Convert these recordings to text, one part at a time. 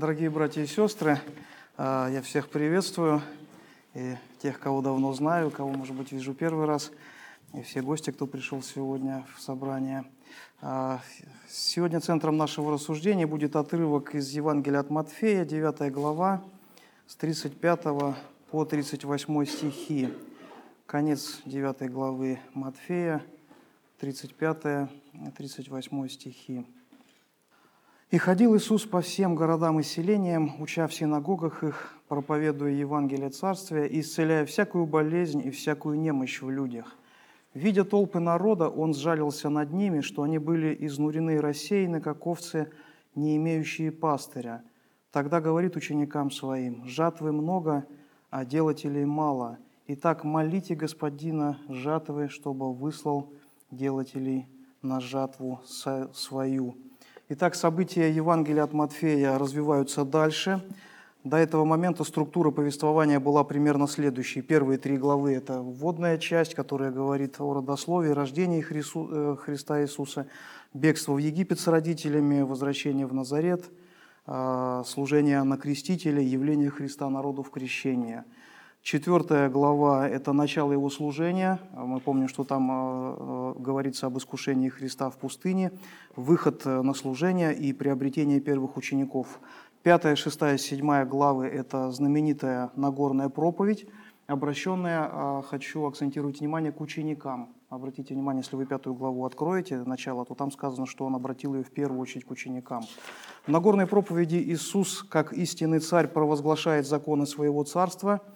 Дорогие братья и сестры, а, я всех приветствую, и тех, кого давно знаю, кого, может быть, вижу первый раз, и все гости, кто пришел сегодня в собрание. А, сегодня центром нашего рассуждения будет отрывок из Евангелия от Матфея, 9 глава, с 35 по 38 стихи. Конец 9 главы Матфея, 35-38 стихи. И ходил Иисус по всем городам и селениям, уча в синагогах их, проповедуя Евангелие Царствия и исцеляя всякую болезнь и всякую немощь в людях. Видя толпы народа, Он сжалился над ними, что они были изнурены и рассеяны, как овцы, не имеющие пастыря. Тогда говорит ученикам Своим, «Жатвы много, а делателей мало. Итак, молите Господина жатвы, чтобы выслал делателей на жатву свою». Итак, события Евангелия от Матфея развиваются дальше. До этого момента структура повествования была примерно следующей. Первые три главы – это вводная часть, которая говорит о родословии, рождении э, Христа Иисуса, бегство в Египет с родителями, возвращение в Назарет, а, служение на крестителя, явление Христа народу в крещение – Четвертая глава – это начало его служения. Мы помним, что там э, э, говорится об искушении Христа в пустыне, выход э, на служение и приобретение первых учеников. Пятая, шестая, седьмая главы – это знаменитая Нагорная проповедь, обращенная, хочу акцентировать внимание, к ученикам. Обратите внимание, если вы пятую главу откроете, начало, то там сказано, что он обратил ее в первую очередь к ученикам. В Нагорной проповеди Иисус, как истинный царь, провозглашает законы своего царства –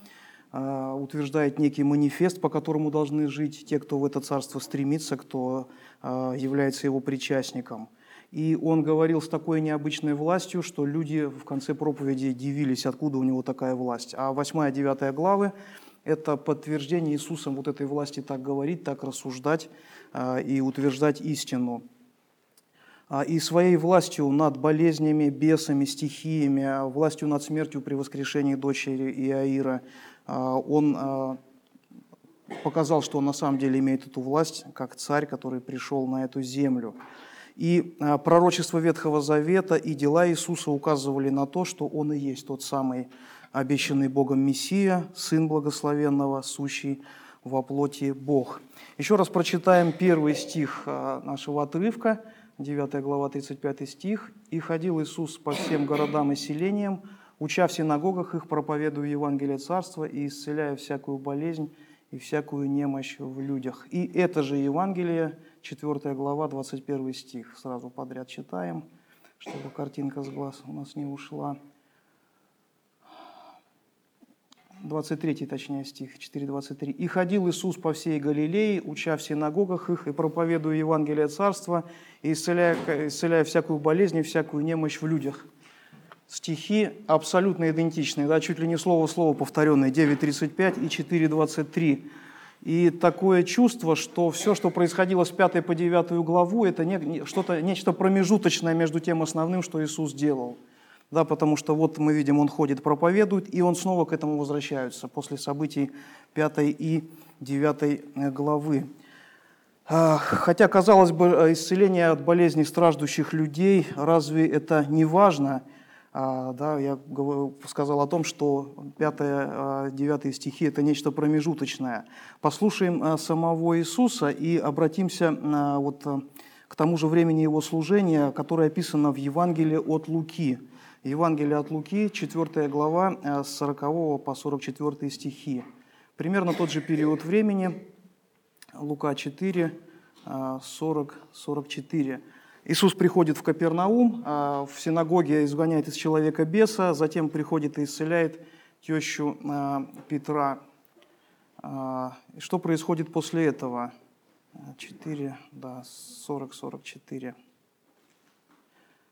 утверждает некий манифест, по которому должны жить те, кто в это царство стремится, кто а, является его причастником. И он говорил с такой необычной властью, что люди в конце проповеди дивились, откуда у него такая власть. А 8-9 главы – это подтверждение Иисусом вот этой власти так говорить, так рассуждать а, и утверждать истину. И своей властью над болезнями, бесами, стихиями, властью над смертью при воскрешении дочери Иаира – а, он а, показал, что он на самом деле имеет эту власть, как царь, который пришел на эту землю. И а, пророчество Ветхого Завета и дела Иисуса указывали на то, что Он и есть тот самый обещанный Богом Мессия, Сын Благословенного, сущий во плоти Бог. Еще раз прочитаем первый стих нашего отрывка, 9 глава, 35 стих. «И ходил Иисус по всем городам и селениям, уча в синагогах их, проповедуя Евангелие Царства и исцеляя всякую болезнь и всякую немощь в людях. И это же Евангелие, 4 глава, 21 стих. Сразу подряд читаем, чтобы картинка с глаз у нас не ушла. 23 точнее стих, 4.23. «И ходил Иисус по всей Галилее, уча в синагогах их и проповедуя Евангелие Царства, и исцеляя, исцеляя всякую болезнь и всякую немощь в людях» стихи абсолютно идентичные, да, чуть ли не слово в слово повторенные, 9.35 и 4.23. И такое чувство, что все, что происходило с 5 по 9 главу, это не, что-то, нечто промежуточное между тем основным, что Иисус делал. Да, потому что вот мы видим, Он ходит, проповедует, и Он снова к этому возвращается после событий 5 и 9 главы. А, хотя, казалось бы, исцеление от болезней страждущих людей, разве это не важно – да, я сказал о том, что 5-9 стихи – это нечто промежуточное. Послушаем а, самого Иисуса и обратимся а, вот к тому же времени Его служения, которое описано в Евангелии от Луки. Евангелие от Луки, 4 глава, с 40 по 44 стихи. Примерно тот же период времени, Лука 4, 40-44. Иисус приходит в Капернаум, а, в синагоге изгоняет из человека беса, затем приходит и исцеляет тещу а, Петра. А, что происходит после этого? 4, да, 40-44.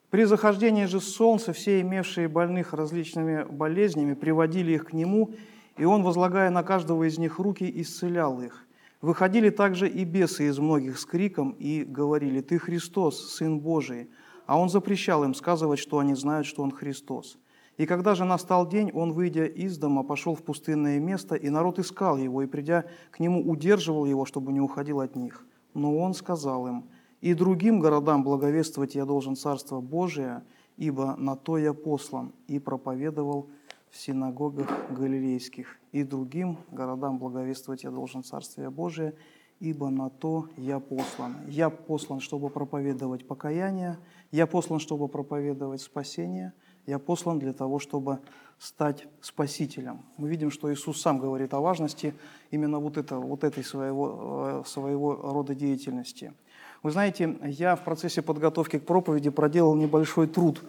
При захождении же солнца все имевшие больных различными болезнями приводили их к нему, и он, возлагая на каждого из них руки, исцелял их. Выходили также и бесы из многих с криком и говорили, «Ты Христос, Сын Божий». А он запрещал им сказывать, что они знают, что он Христос. И когда же настал день, он, выйдя из дома, пошел в пустынное место, и народ искал его, и, придя к нему, удерживал его, чтобы не уходил от них. Но он сказал им, «И другим городам благовествовать я должен Царство Божие, ибо на то я послан, и проповедовал в синагогах галилейских, и другим городам благовествовать я должен Царствие Божие, ибо на то я послан. Я послан, чтобы проповедовать покаяние, я послан, чтобы проповедовать спасение, я послан для того, чтобы стать спасителем. Мы видим, что Иисус сам говорит о важности именно вот, это, вот этой своего, э, своего рода деятельности. Вы знаете, я в процессе подготовки к проповеди проделал небольшой труд,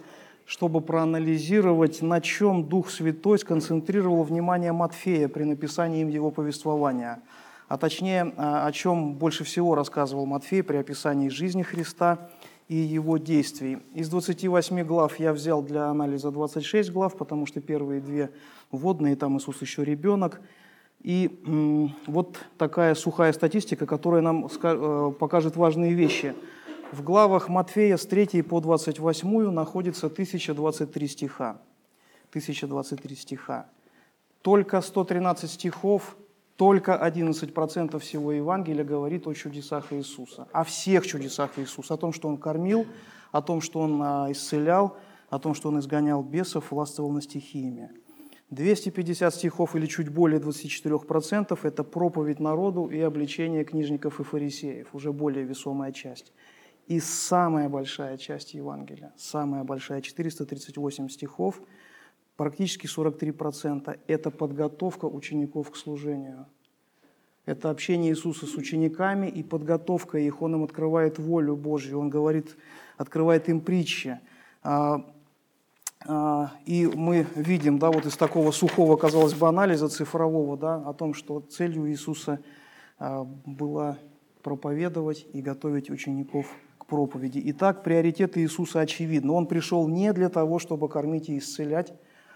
чтобы проанализировать, на чем Дух Святой сконцентрировал внимание Матфея при написании им его повествования, а точнее, о чем больше всего рассказывал Матфей при описании жизни Христа – и его действий. Из 28 глав я взял для анализа 26 глав, потому что первые две вводные, там Иисус еще ребенок. И вот такая сухая статистика, которая нам э, покажет важные вещи. В главах Матфея с 3 по 28 находится 1023 стиха. 1023 стиха. Только 113 стихов только 11% всего Евангелия говорит о чудесах Иисуса, о всех чудесах Иисуса, о том, что Он кормил, о том, что Он а, исцелял, о том, что Он изгонял бесов, властвовал над стихиями. 250 стихов или чуть более 24% – это проповедь народу и обличение книжников и фарисеев, уже более весомая часть. И самая большая часть Евангелия, самая большая, 438 стихов – практически 43% – это подготовка учеников к служению. Это общение Иисуса с учениками и подготовка их. Он им открывает волю Божью, Он говорит, открывает им притчи. А, а, и мы видим, да, вот из такого сухого, казалось бы, анализа цифрового, да, о том, что целью Иисуса а, была проповедовать и готовить учеников проповеди. Итак, приоритеты Иисуса очевидны. Он пришел не для того, чтобы кормить и исцелять,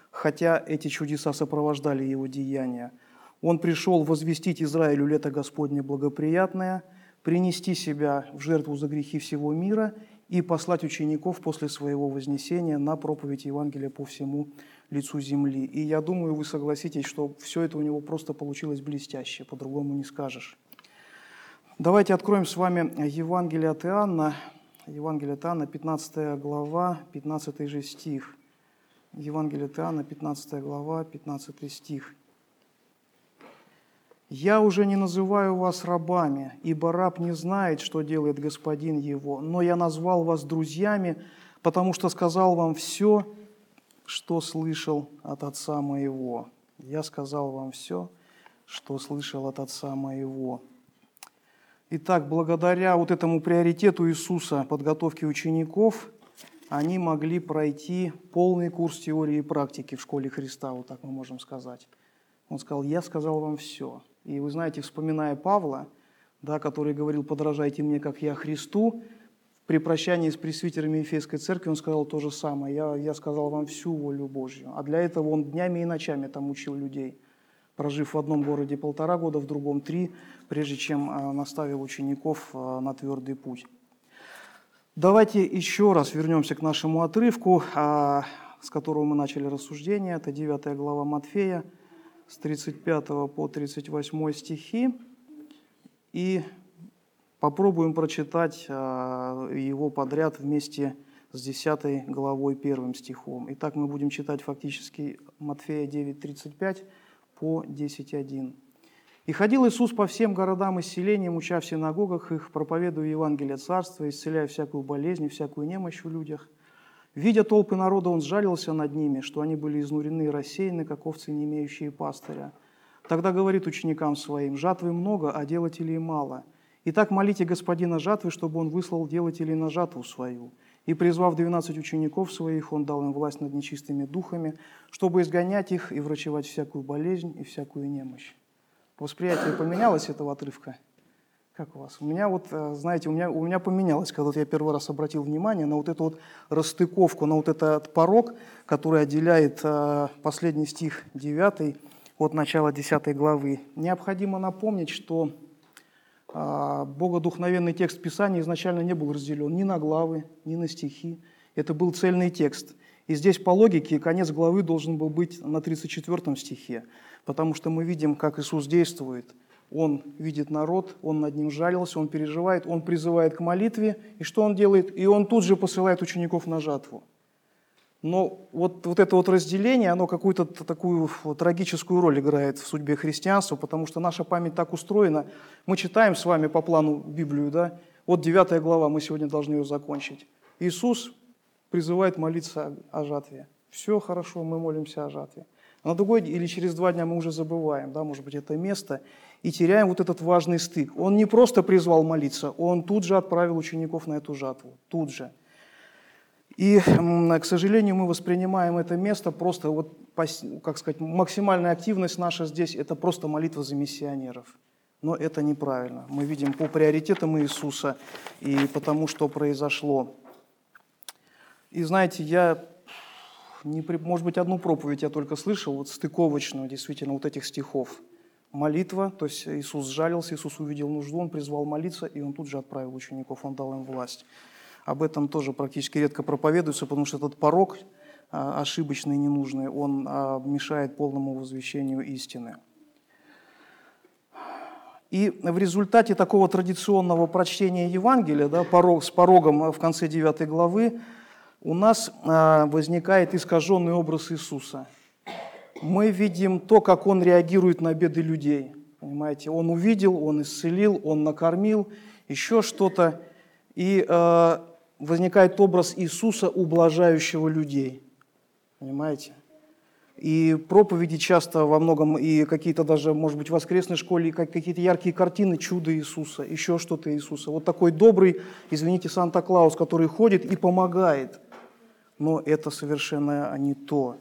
хотя эти чудеса сопровождали его деяния. Он пришел возвестить Израилю лето Господне благоприятное, принести себя в жертву за грехи всего мира и послать учеников после своего вознесения на проповедь Евангелия по всему лицу земли. И я думаю, вы согласитесь, что все это у него просто получилось блестяще, по-другому не скажешь. Давайте откроем с вами Евангелие от Иоанна, Евангелие от Иоанна, 15 глава, 15 же стих. Евангелие от Иоанна, 15 глава, 15 стих. «Я уже не называю вас рабами, ибо раб не знает, что делает господин его, но я назвал вас друзьями, потому что сказал вам все, что слышал от Отца моего. Я сказал вам все, что слышал от Отца моего». Итак, благодаря вот этому приоритету Иисуса подготовки учеников – они могли пройти полный курс теории и практики в школе Христа, вот так мы можем сказать. Он сказал, я сказал вам все. И вы знаете, вспоминая Павла, да, который говорил, подражайте мне, как я Христу, при прощании с пресвитерами Ефесской церкви он сказал то же самое. Я, я сказал вам всю волю Божью. А для этого он днями и ночами там учил людей, прожив в одном городе полтора года, в другом три, прежде чем а, наставил учеников а, на твердый путь. Давайте еще раз вернемся к нашему отрывку, а, с которого мы начали рассуждение. Это 9 глава Матфея, с 35 по 38 стихи. И попробуем прочитать а, его подряд вместе с 10 главой первым стихом. Итак, мы будем читать фактически Матфея 9:35 по 10:1. И ходил Иисус по всем городам и селениям, уча в синагогах их, проповедуя Евангелие Царства, исцеляя всякую болезнь и всякую немощь в людях. Видя толпы народа, он сжалился над ними, что они были изнурены и рассеяны, как овцы, не имеющие пастыря. Тогда говорит ученикам своим, «Жатвы много, а делателей мало. Итак, молите господина жатвы, чтобы он выслал делателей на жатву свою». И, призвав двенадцать учеников своих, он дал им власть над нечистыми духами, чтобы изгонять их и врачевать всякую болезнь и всякую немощь. Восприятие поменялось этого отрывка? Как у вас? У меня вот, э, знаете, у меня, у меня поменялось, когда я первый раз обратил внимание на вот эту вот расстыковку, на вот этот порог, который отделяет э, последний стих 9 от начала 10 главы. Необходимо напомнить, что богодухновенный текст Писания изначально не был разделен ни на главы, ни на стихи. Это был цельный текст. И здесь по логике конец главы должен был быть на 34 стихе потому что мы видим, как Иисус действует. Он видит народ, он над ним жалился, он переживает, он призывает к молитве. И что он делает? И он тут же посылает учеников на жатву. Но вот, вот это вот разделение, оно какую-то такую трагическую роль играет в судьбе христианства, потому что наша память так устроена. Мы читаем с вами по плану Библию, да? Вот 9 глава, мы сегодня должны ее закончить. Иисус призывает молиться о жатве. Все хорошо, мы молимся о жатве. А на другой или через два дня мы уже забываем, да, может быть, это место, и теряем вот этот важный стык. Он не просто призвал молиться, он тут же отправил учеников на эту жатву, тут же. И, к сожалению, мы воспринимаем это место просто, вот, как сказать, максимальная активность наша здесь – это просто молитва за миссионеров. Но это неправильно. Мы видим по приоритетам Иисуса и потому, что произошло. И знаете, я, не, может быть, одну проповедь я только слышал, вот стыковочную, действительно, вот этих стихов. Молитва, то есть Иисус сжалился, Иисус увидел нужду, Он призвал молиться, и Он тут же отправил учеников, Он дал им власть. Об этом тоже практически редко проповедуется, потому что этот порог а, ошибочный, ненужный, он а, мешает полному возвещению истины. И в результате такого традиционного прочтения Евангелия, да, порог, с порогом в конце 9 главы, у нас а, возникает искаженный образ Иисуса. Мы видим то, как Он реагирует на беды людей. Понимаете, Он увидел, Он исцелил, Он накормил, еще что-то. И возникает образ Иисуса, ублажающего людей. Понимаете? И проповеди часто во многом, и какие-то даже, может быть, в воскресной школе, какие-то яркие картины чуда Иисуса, еще что-то Иисуса. Вот такой добрый, извините, Санта-Клаус, который ходит и помогает. Но это совершенно не то.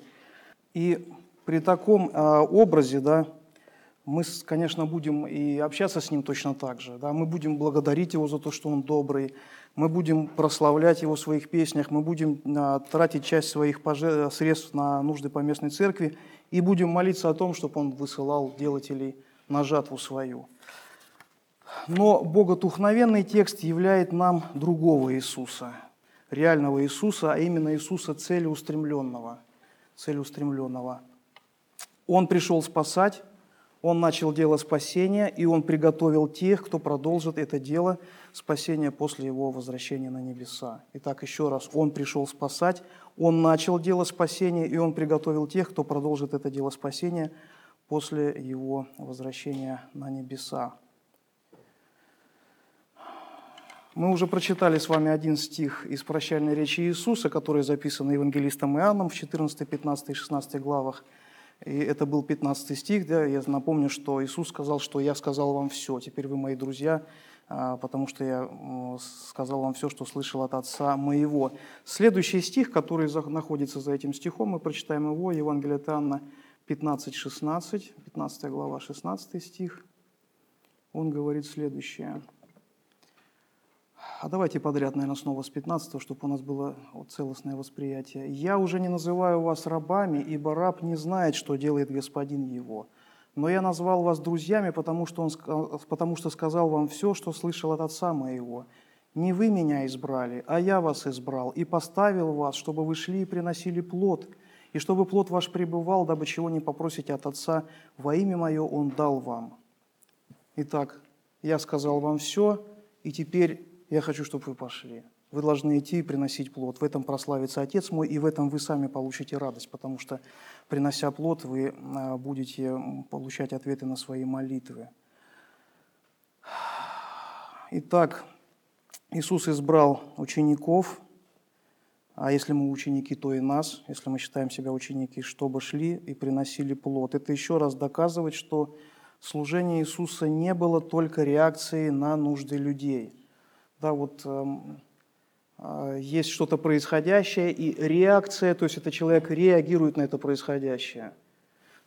И при таком э, образе, да, мы, конечно, будем и общаться с Ним точно так же. Да? Мы будем благодарить Его за то, что Он добрый, мы будем прославлять Его в своих песнях, мы будем а, тратить часть своих средств на нужды по местной церкви и будем молиться о том, чтобы Он высылал делателей на жатву свою. Но богодухновенный текст являет нам другого Иисуса, реального Иисуса, а именно Иисуса целеустремленного. целеустремленного. Он пришел спасать, он начал дело спасения, и Он приготовил тех, кто продолжит это дело спасения после Его возвращения на небеса. Итак, еще раз, Он пришел спасать, Он начал дело спасения, и Он приготовил тех, кто продолжит это дело спасения после Его возвращения на небеса. Мы уже прочитали с вами один стих из прощальной речи Иисуса, который записан евангелистом Иоанном в 14, 15 и 16 главах – и это был 15 стих, да, я напомню, что Иисус сказал, что «я сказал вам все, теперь вы мои друзья, а, потому что я сказал вам все, что слышал от Отца моего». Следующий стих, который находится за этим стихом, мы прочитаем его, Евангелие от Иоанна 15-16, 15 глава, 16 стих. Он говорит следующее – а давайте подряд, наверное, снова с 15, чтобы у нас было целостное восприятие. «Я уже не называю вас рабами, ибо раб не знает, что делает господин его. Но я назвал вас друзьями, потому что, он, потому что сказал вам все, что слышал от отца моего. Не вы меня избрали, а я вас избрал и поставил вас, чтобы вы шли и приносили плод, и чтобы плод ваш пребывал, дабы чего не попросите от Отца, во имя Мое Он дал вам. Итак, я сказал вам все, и теперь я хочу, чтобы вы пошли. Вы должны идти и приносить плод. В этом прославится Отец мой, и в этом вы сами получите радость, потому что, принося плод, вы а, будете получать ответы на свои молитвы. Итак, Иисус избрал учеников, а если мы ученики, то и нас, если мы считаем себя ученики, чтобы шли и приносили плод. Это еще раз доказывает, что служение Иисуса не было только реакцией на нужды людей – да, вот эм, э, есть что-то происходящее и реакция, то есть это человек реагирует на это происходящее.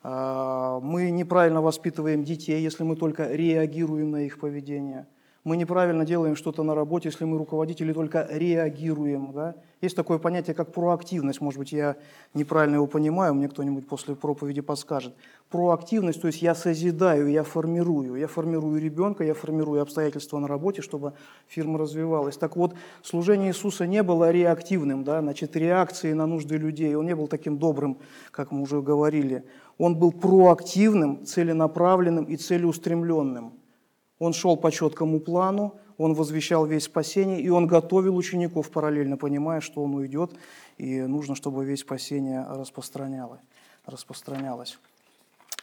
Э, мы неправильно воспитываем детей, если мы только реагируем на их поведение – мы неправильно делаем что-то на работе, если мы руководители только реагируем. Да? Есть такое понятие, как проактивность. Может быть, я неправильно его понимаю, мне кто-нибудь после проповеди подскажет. Проактивность, то есть я созидаю, я формирую. Я формирую ребенка, я формирую обстоятельства на работе, чтобы фирма развивалась. Так вот, служение Иисуса не было реактивным, да? значит, реакцией на нужды людей. Он не был таким добрым, как мы уже говорили. Он был проактивным, целенаправленным и целеустремленным. Он шел по четкому плану, он возвещал весь спасение, и он готовил учеников параллельно, понимая, что он уйдет, и нужно, чтобы весь спасение распространялось. распространялось.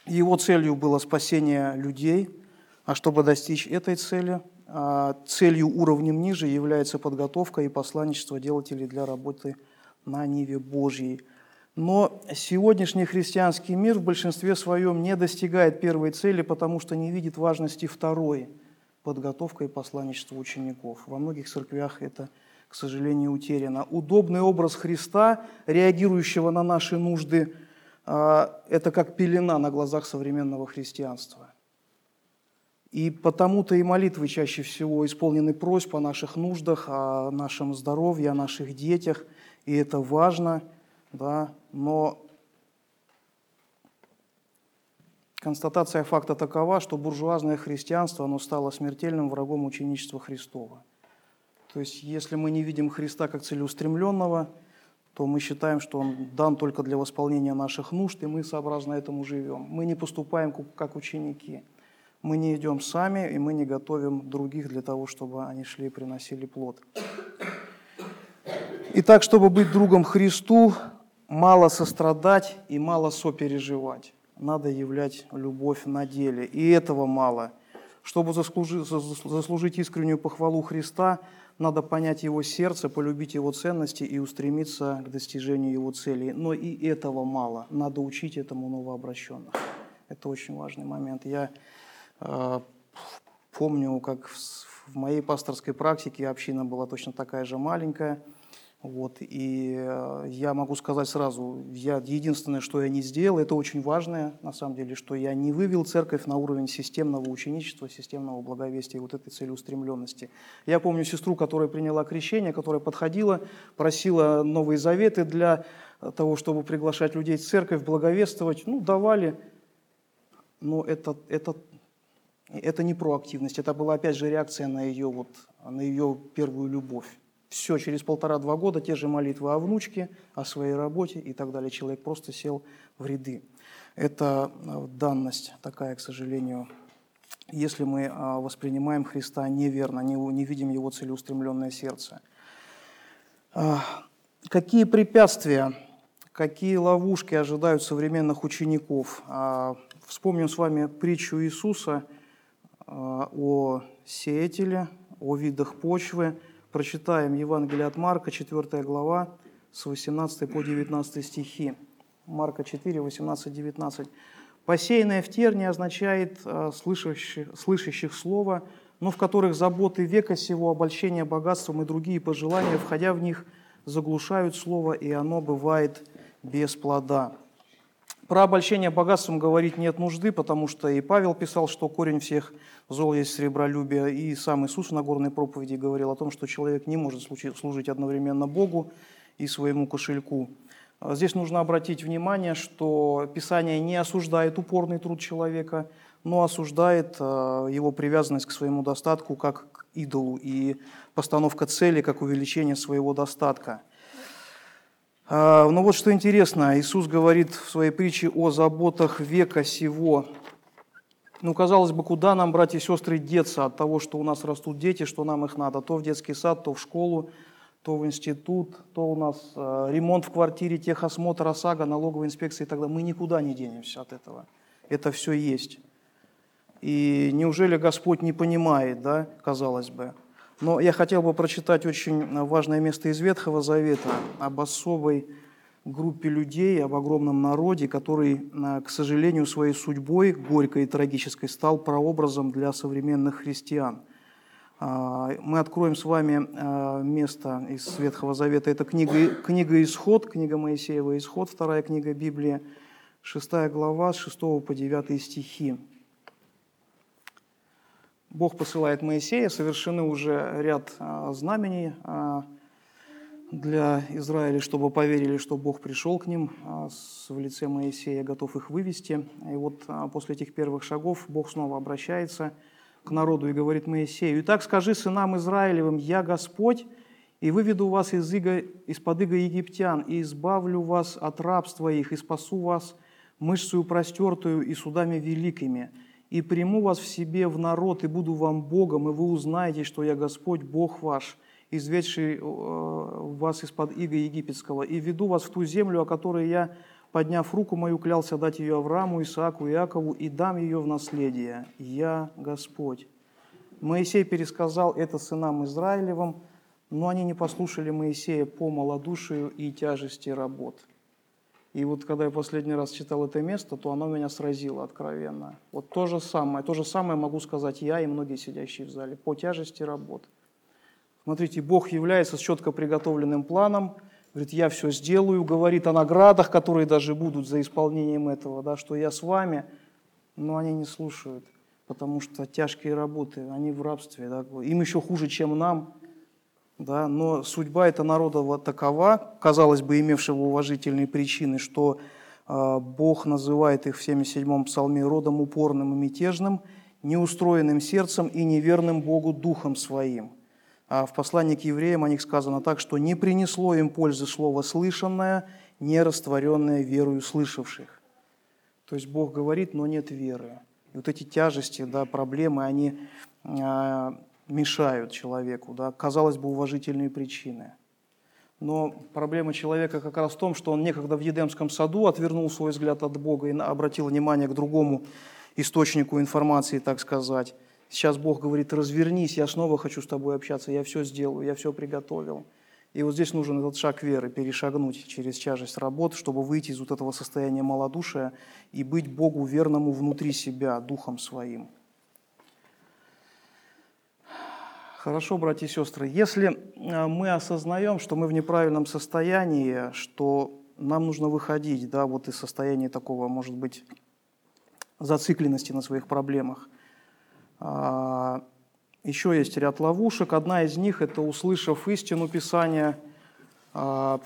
Его целью было спасение людей, а чтобы достичь этой цели, а, целью уровнем ниже является подготовка и посланничество делателей для работы на Ниве Божьей. Но сегодняшний христианский мир в большинстве своем не достигает первой цели, потому что не видит важности второй – подготовка и посланничество учеников. Во многих церквях это, к сожалению, утеряно. Удобный образ Христа, реагирующего на наши нужды, а, это как пелена на глазах современного христианства. И потому-то и молитвы чаще всего исполнены просьб о наших нуждах, о нашем здоровье, о наших детях, и это важно – да, но констатация факта такова, что буржуазное христианство оно стало смертельным врагом ученичества Христова. То есть, если мы не видим Христа как целеустремленного, то мы считаем, что Он дан только для восполнения наших нужд, и мы сообразно этому живем. Мы не поступаем как ученики. Мы не идем сами, и мы не готовим других для того, чтобы они шли и приносили плод. Итак, чтобы быть другом Христу, мало сострадать и мало сопереживать. Надо являть любовь на деле. И этого мало. Чтобы заслужить, искреннюю похвалу Христа, надо понять Его сердце, полюбить Его ценности и устремиться к достижению Его целей. Но и этого мало. Надо учить этому новообращенных. Это очень важный момент. Я э, помню, как в, в моей пасторской практике община была точно такая же маленькая – вот, и э, я могу сказать сразу, я, единственное, что я не сделал, это очень важное, на самом деле, что я не вывел церковь на уровень системного ученичества, системного благовестия, вот этой целеустремленности. Я помню сестру, которая приняла крещение, которая подходила, просила новые заветы для того, чтобы приглашать людей в церковь, благовествовать. Ну, давали, но это, это, это не проактивность, это была опять же реакция на ее, вот, на ее первую любовь. Все, через полтора-два года те же молитвы о внучке, о своей работе и так далее. Человек просто сел в ряды. Это э, данность такая, к сожалению, если мы э, воспринимаем Христа неверно, не видим Его целеустремленное сердце. А, какие препятствия, какие ловушки ожидают современных учеников? Вспомним с вами притчу Иисуса э, о сеятеле, о видах почвы, прочитаем Евангелие от Марка, 4 глава, с 18 по 19 стихи. Марка 4, 18, 19. «Посеянное в терне означает э, слышащих, слышащих слово, но в которых заботы века сего, обольщение богатством и другие пожелания, входя в них, заглушают слово, и оно бывает без плода». Про обольщение богатством говорить нет нужды, потому что и Павел писал, что корень всех зол есть сребролюбие, и сам Иисус на горной проповеди говорил о том, что человек не может служить одновременно Богу и своему кошельку. А здесь нужно обратить внимание, что Писание не осуждает упорный труд человека, но осуждает а, его привязанность к своему достатку как к идолу и постановка цели как увеличение своего достатка – а, Но ну вот что интересно, Иисус говорит в своей притче о заботах века сего. Ну, казалось бы, куда нам, братья и сестры, деться от того, что у нас растут дети, что нам их надо? То в детский сад, то в школу, то в институт, то у нас э, ремонт в квартире, техосмотр, ОСАГО, налоговая инспекция и так далее. Мы никуда не денемся от этого. Это все есть. И неужели Господь не понимает, да, казалось бы? Но я хотел бы прочитать очень важное место из Ветхого Завета об особой группе людей, об огромном народе, который, к сожалению, своей судьбой, горькой и трагической, стал прообразом для современных христиан. А, мы откроем с вами а, место из Ветхого Завета. Это книга, книга «Исход», книга Моисеева «Исход», вторая книга Библии, шестая глава, с 6 по 9 стихи. Бог посылает Моисея, совершены уже ряд а, знамений для Израиля, чтобы поверили, что Бог пришел к ним а, в лице Моисея, готов их вывести. И вот после этих первых шагов Бог снова обращается к народу и говорит Моисею, «Итак скажи сынам Израилевым, я Господь, и выведу вас из иго, из-под иго египтян, и избавлю вас от рабства их, и спасу вас мышцею простертую и судами великими» и приму вас в себе в народ, и буду вам Богом, и вы узнаете, что я Господь, Бог ваш, изведший э, вас из-под иго египетского, и веду вас в ту землю, о которой я, подняв руку мою, клялся дать ее Аврааму, Исааку Иакову, и дам ее в наследие. Я Господь». Моисей пересказал это сынам Израилевым, но они не послушали Моисея по малодушию и тяжести работ. И вот когда я последний раз читал это место, то оно меня сразило откровенно. Вот то же самое, то же самое могу сказать я и многие сидящие в зале, по тяжести работ. Смотрите, Бог является с четко приготовленным планом, говорит, я все сделаю, говорит о наградах, которые даже будут за исполнением этого, да, что я с вами, но они не слушают потому что тяжкие работы, они в рабстве, да, им еще хуже, чем нам, да, но судьба этого народа вот такова, казалось бы, имевшего уважительные причины, что э, Бог называет их в 77-м псалме родом упорным и мятежным, неустроенным сердцем и неверным Богу духом своим. А в послании к евреям о них сказано так, что не принесло им пользы слово слышанное, не растворенное верою слышавших. То есть Бог говорит, но нет веры. И вот эти тяжести, да, проблемы, они э, мешают человеку, да, казалось бы, уважительные причины. Но проблема человека как раз в том, что он некогда в Едемском саду отвернул свой взгляд от Бога и обратил внимание к другому источнику информации, так сказать. Сейчас Бог говорит, развернись, я снова хочу с тобой общаться, я все сделаю, я все приготовил. И вот здесь нужен этот шаг веры, перешагнуть через тяжесть работ, чтобы выйти из вот этого состояния малодушия и быть Богу верному внутри себя, духом своим. Хорошо, братья и сестры, если э, мы осознаем, что мы в неправильном состоянии, что нам нужно выходить да, вот из состояния такого, может быть, зацикленности на своих проблемах, а, еще есть ряд ловушек. Одна из них – это, услышав истину Писания, а,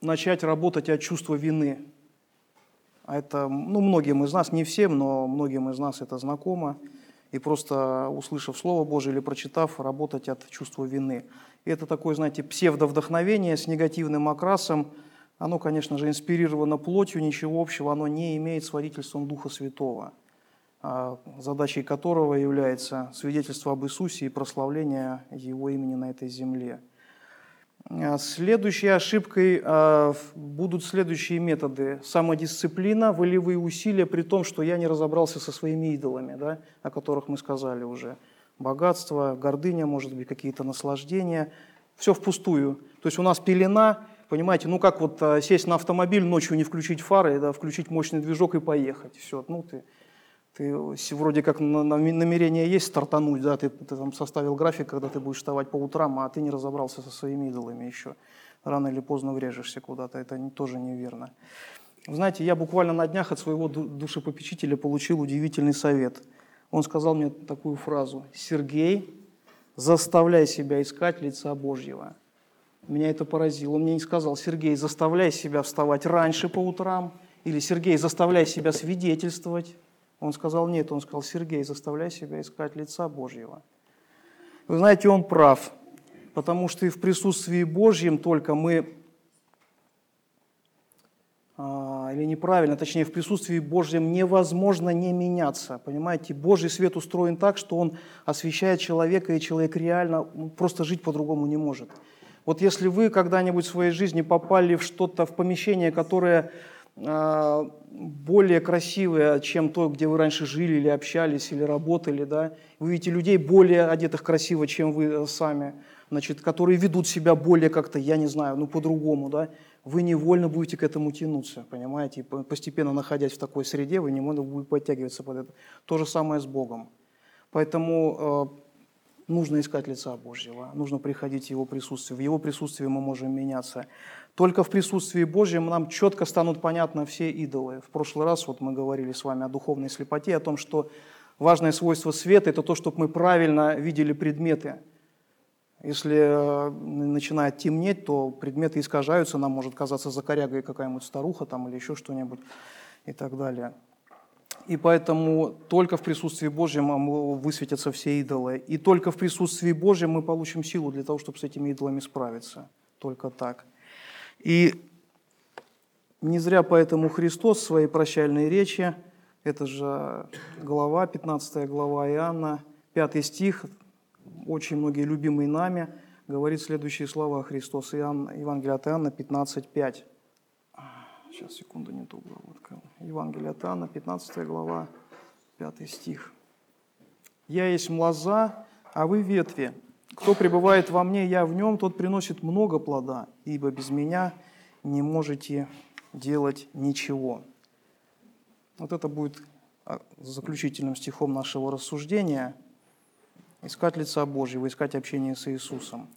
начать работать от чувства вины. А это, ну, многим из нас, не всем, но многим из нас это знакомо. И просто услышав Слово Божие или прочитав, работать от чувства вины. И это такое, знаете, псевдовдохновение с негативным окрасом. Оно, конечно же, инспирировано плотью, ничего общего оно не имеет с водительством Духа Святого – а, задачей которого является свидетельство об Иисусе и прославление Его имени на этой земле. А, следующей ошибкой а, будут следующие методы. Самодисциплина, волевые усилия, при том, что я не разобрался со своими идолами, да, о которых мы сказали уже. Богатство, гордыня, может быть, какие-то наслаждения. Все впустую. То есть у нас пелена, понимаете, ну как вот сесть на автомобиль, ночью не включить фары, да, включить мощный движок и поехать. Все, ну ты ты вроде как намерение есть стартануть, да, ты, ты там составил график, когда ты будешь вставать по утрам, а ты не разобрался со своими идолами еще. Рано или поздно врежешься куда-то, это тоже неверно. Знаете, я буквально на днях от своего душепопечителя получил удивительный совет. Он сказал мне такую фразу. «Сергей, заставляй себя искать лица Божьего». Меня это поразило. Он мне не сказал, Сергей, заставляй себя вставать раньше по утрам, или Сергей, заставляй себя свидетельствовать, он сказал, нет, он сказал, Сергей, заставляй себя искать лица Божьего. Вы знаете, он прав, потому что и в присутствии Божьем только мы, а, или неправильно, точнее, в присутствии Божьем невозможно не меняться. Понимаете, Божий свет устроен так, что он освещает человека, и человек реально просто жить по-другому не может. Вот если вы когда-нибудь в своей жизни попали в что-то, в помещение, которое более красивые, чем то, где вы раньше жили или общались, или работали, да. Вы видите людей более одетых красиво, чем вы э, сами, значит, которые ведут себя более как-то, я не знаю, ну по-другому, да. Вы невольно будете к этому тянуться, понимаете, и постепенно находясь в такой среде, вы невольно будете подтягиваться под это. То же самое с Богом. Поэтому э, нужно искать лица Божьего, нужно приходить в Его присутствие. В Его присутствии мы можем меняться. Только в присутствии Божьем нам четко станут понятны все идолы. В прошлый раз вот мы говорили с вами о духовной слепоте, о том, что важное свойство света – это то, чтобы мы правильно видели предметы. Если э, начинает темнеть, то предметы искажаются, нам может казаться за корягой какая-нибудь старуха там, или еще что-нибудь и так далее. И поэтому только в присутствии Божьем высветятся все идолы. И только в присутствии Божьем мы получим силу для того, чтобы с этими идолами справиться. Только так. И не зря поэтому Христос в своей прощальной речи Это же глава, 15 глава Иоанна, 5 стих, очень многие любимые нами, говорит следующие слова Христос. Иоанн, Евангелие от Иоанна 15, 5. Сейчас, секунду, не ту главу открыл. Евангелие от Иоанна, 15 глава, 5 стих. «Я есть лоза, а вы ветви. Кто пребывает во мне, я в нем, тот приносит много плода, ибо без меня не можете делать ничего». Вот это будет а, заключительным стихом нашего рассуждения. Искать лица Божьего, искать общение с Иисусом.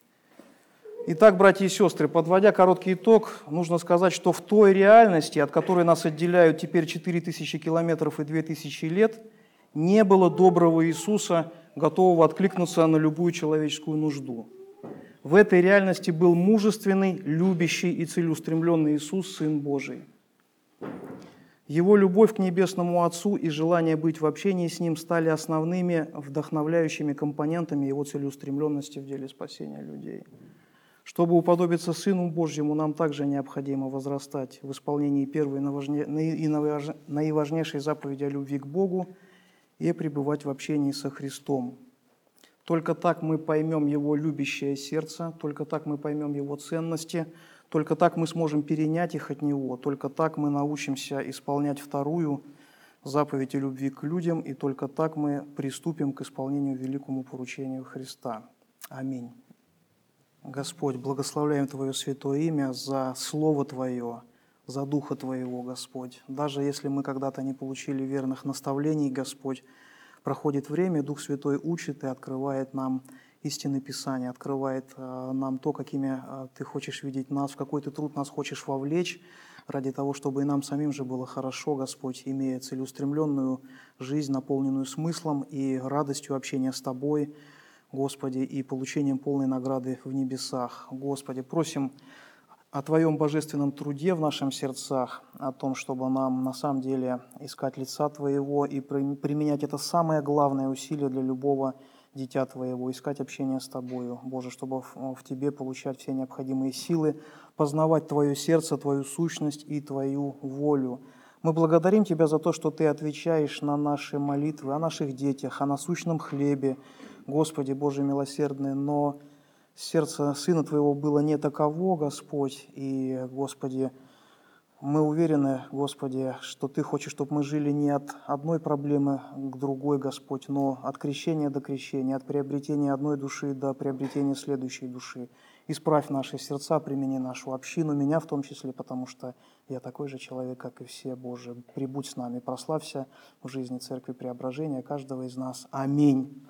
Итак, братья и сестры, подводя короткий итог, нужно сказать, что в той реальности, от которой нас отделяют теперь 4000 километров и 2000 лет, не было доброго Иисуса, готового откликнуться на любую человеческую нужду. В этой реальности был мужественный, любящий и целеустремленный Иисус, Сын Божий. Его любовь к Небесному Отцу и желание быть в общении с Ним стали основными вдохновляющими компонентами Его целеустремленности в деле спасения людей – чтобы уподобиться Сыну Божьему, нам также необходимо возрастать в исполнении первой и наиважнейшей заповеди о любви к Богу и пребывать в общении со Христом. Только так мы поймем Его любящее сердце, только так мы поймем Его ценности, только так мы сможем перенять их от Него, только так мы научимся исполнять вторую заповедь о любви к людям, и только так мы приступим к исполнению великому поручению Христа. Аминь. Господь, благословляем Твое святое имя за Слово Твое, за Духа Твоего, Господь. Даже если мы когда-то не получили верных наставлений, Господь, проходит время, Дух Святой учит и открывает нам истины Писания, открывает э, нам то, какими э, Ты хочешь видеть нас, в какой Ты труд нас хочешь вовлечь, ради того, чтобы и нам самим же было хорошо, Господь, имея целеустремленную жизнь, наполненную смыслом и радостью общения с Тобой – Господи, и получением полной награды в небесах. Господи, просим о Твоем божественном труде в наших сердцах, о том, чтобы нам на самом деле искать лица Твоего и применять это самое главное усилие для любого дитя Твоего, искать общение с Тобою, Боже, чтобы в Тебе получать все необходимые силы, познавать Твое сердце, Твою сущность и Твою волю. Мы благодарим Тебя за то, что Ты отвечаешь на наши молитвы о наших детях, о насущном хлебе, Господи Боже милосердный, но сердце Сына Твоего было не таково, Господь, и, Господи, мы уверены, Господи, что Ты хочешь, чтобы мы жили не от одной проблемы к другой, Господь, но от крещения до крещения, от приобретения одной души до приобретения следующей души. Исправь наши сердца, примени нашу общину, меня в том числе, потому что я такой же человек, как и все, Боже. Прибудь с нами, прославься в жизни Церкви Преображения каждого из нас. Аминь.